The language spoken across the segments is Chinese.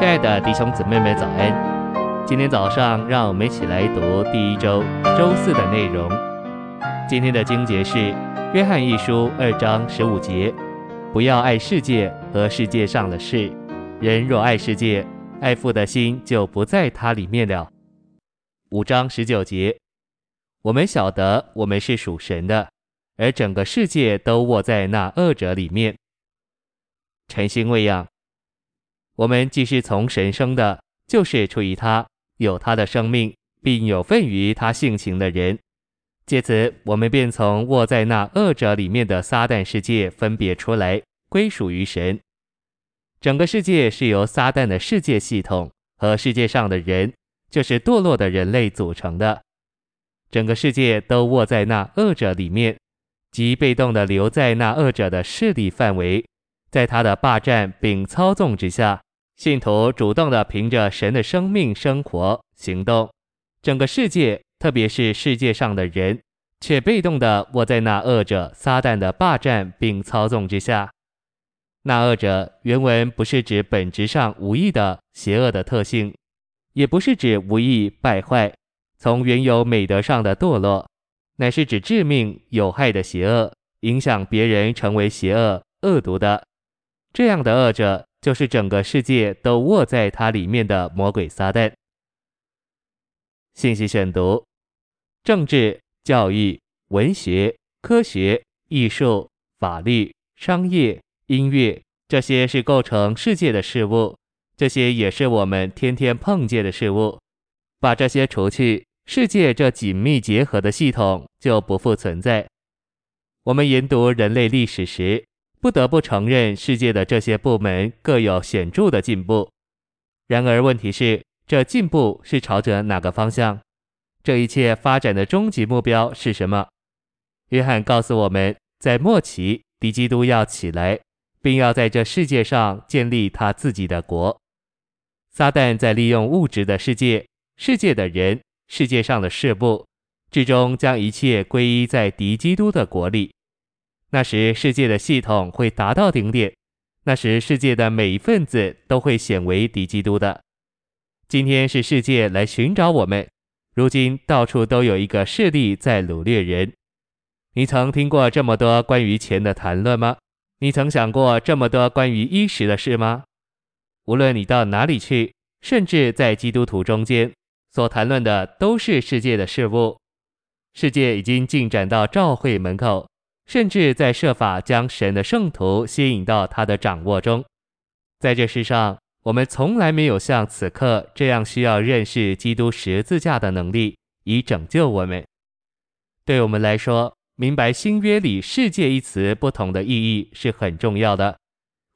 亲爱的弟兄姊妹们，早安！今天早上，让我们一起来读第一周周四的内容。今天的经节是《约翰一书》二章十五节：“不要爱世界和世界上的事。人若爱世界，爱父的心就不在他里面了。”五章十九节：“我们晓得我们是属神的，而整个世界都卧在那恶者里面。”晨星喂养。我们既是从神生的，就是出于他，有他的生命，并有份于他性情的人。借此，我们便从卧在那恶者里面的撒旦世界分别出来，归属于神。整个世界是由撒旦的世界系统和世界上的人，就是堕落的人类组成的。整个世界都卧在那恶者里面，即被动地留在那恶者的势力范围，在他的霸占并操纵之下。信徒主动地凭着神的生命生活行动，整个世界，特别是世界上的人，却被动地卧在那恶者撒旦的霸占并操纵之下。那恶者原文不是指本质上无义的邪恶的特性，也不是指无义败坏，从原有美德上的堕落，乃是指致命有害的邪恶，影响别人成为邪恶恶毒的这样的恶者。就是整个世界都卧在他里面的魔鬼撒旦。信息选读：政治、教育、文学、科学、艺术、法律、商业、音乐，这些是构成世界的事物，这些也是我们天天碰见的事物。把这些除去，世界这紧密结合的系统就不复存在。我们研读人类历史时，不得不承认，世界的这些部门各有显著的进步。然而，问题是，这进步是朝着哪个方向？这一切发展的终极目标是什么？约翰告诉我们，在末期，敌基督要起来，并要在这世界上建立他自己的国。撒旦在利用物质的世界、世界的人、世界上的事物，最终将一切归依在敌基督的国里。那时，世界的系统会达到顶点。那时，世界的每一份子都会显为敌基督的。今天是世界来寻找我们。如今，到处都有一个势力在掳掠人。你曾听过这么多关于钱的谈论吗？你曾想过这么多关于衣食的事吗？无论你到哪里去，甚至在基督徒中间，所谈论的都是世界的事物。世界已经进展到教会门口。甚至在设法将神的圣徒吸引到他的掌握中。在这世上，我们从来没有像此刻这样需要认识基督十字架的能力，以拯救我们。对我们来说，明白新约里“世界”一词不同的意义是很重要的。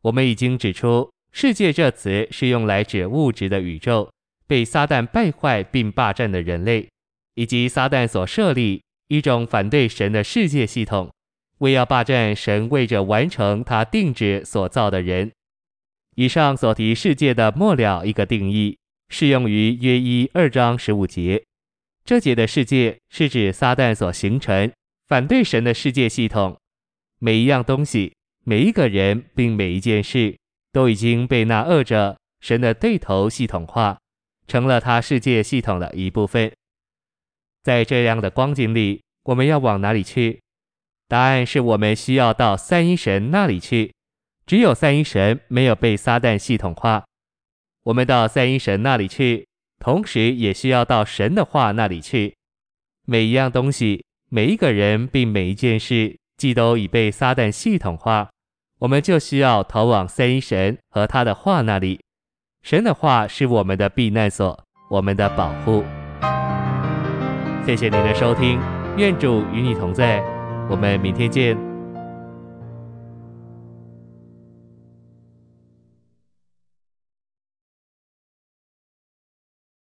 我们已经指出，“世界”这词是用来指物质的宇宙，被撒旦败坏并霸占的人类，以及撒旦所设立一种反对神的世界系统。为要霸占神为着完成他定旨所造的人，以上所提世界的末了一个定义，适用于约一二章十五节。这节的世界是指撒旦所形成反对神的世界系统，每一样东西、每一个人并每一件事，都已经被那恶者神的对头系统化，成了他世界系统的一部分。在这样的光景里，我们要往哪里去？答案是我们需要到三一神那里去，只有三一神没有被撒旦系统化。我们到三一神那里去，同时也需要到神的话那里去。每一样东西、每一个人并每一件事，既都已被撒旦系统化，我们就需要逃往三一神和他的话那里。神的话是我们的避难所，我们的保护。谢谢您的收听，愿主与你同在。我们明天见。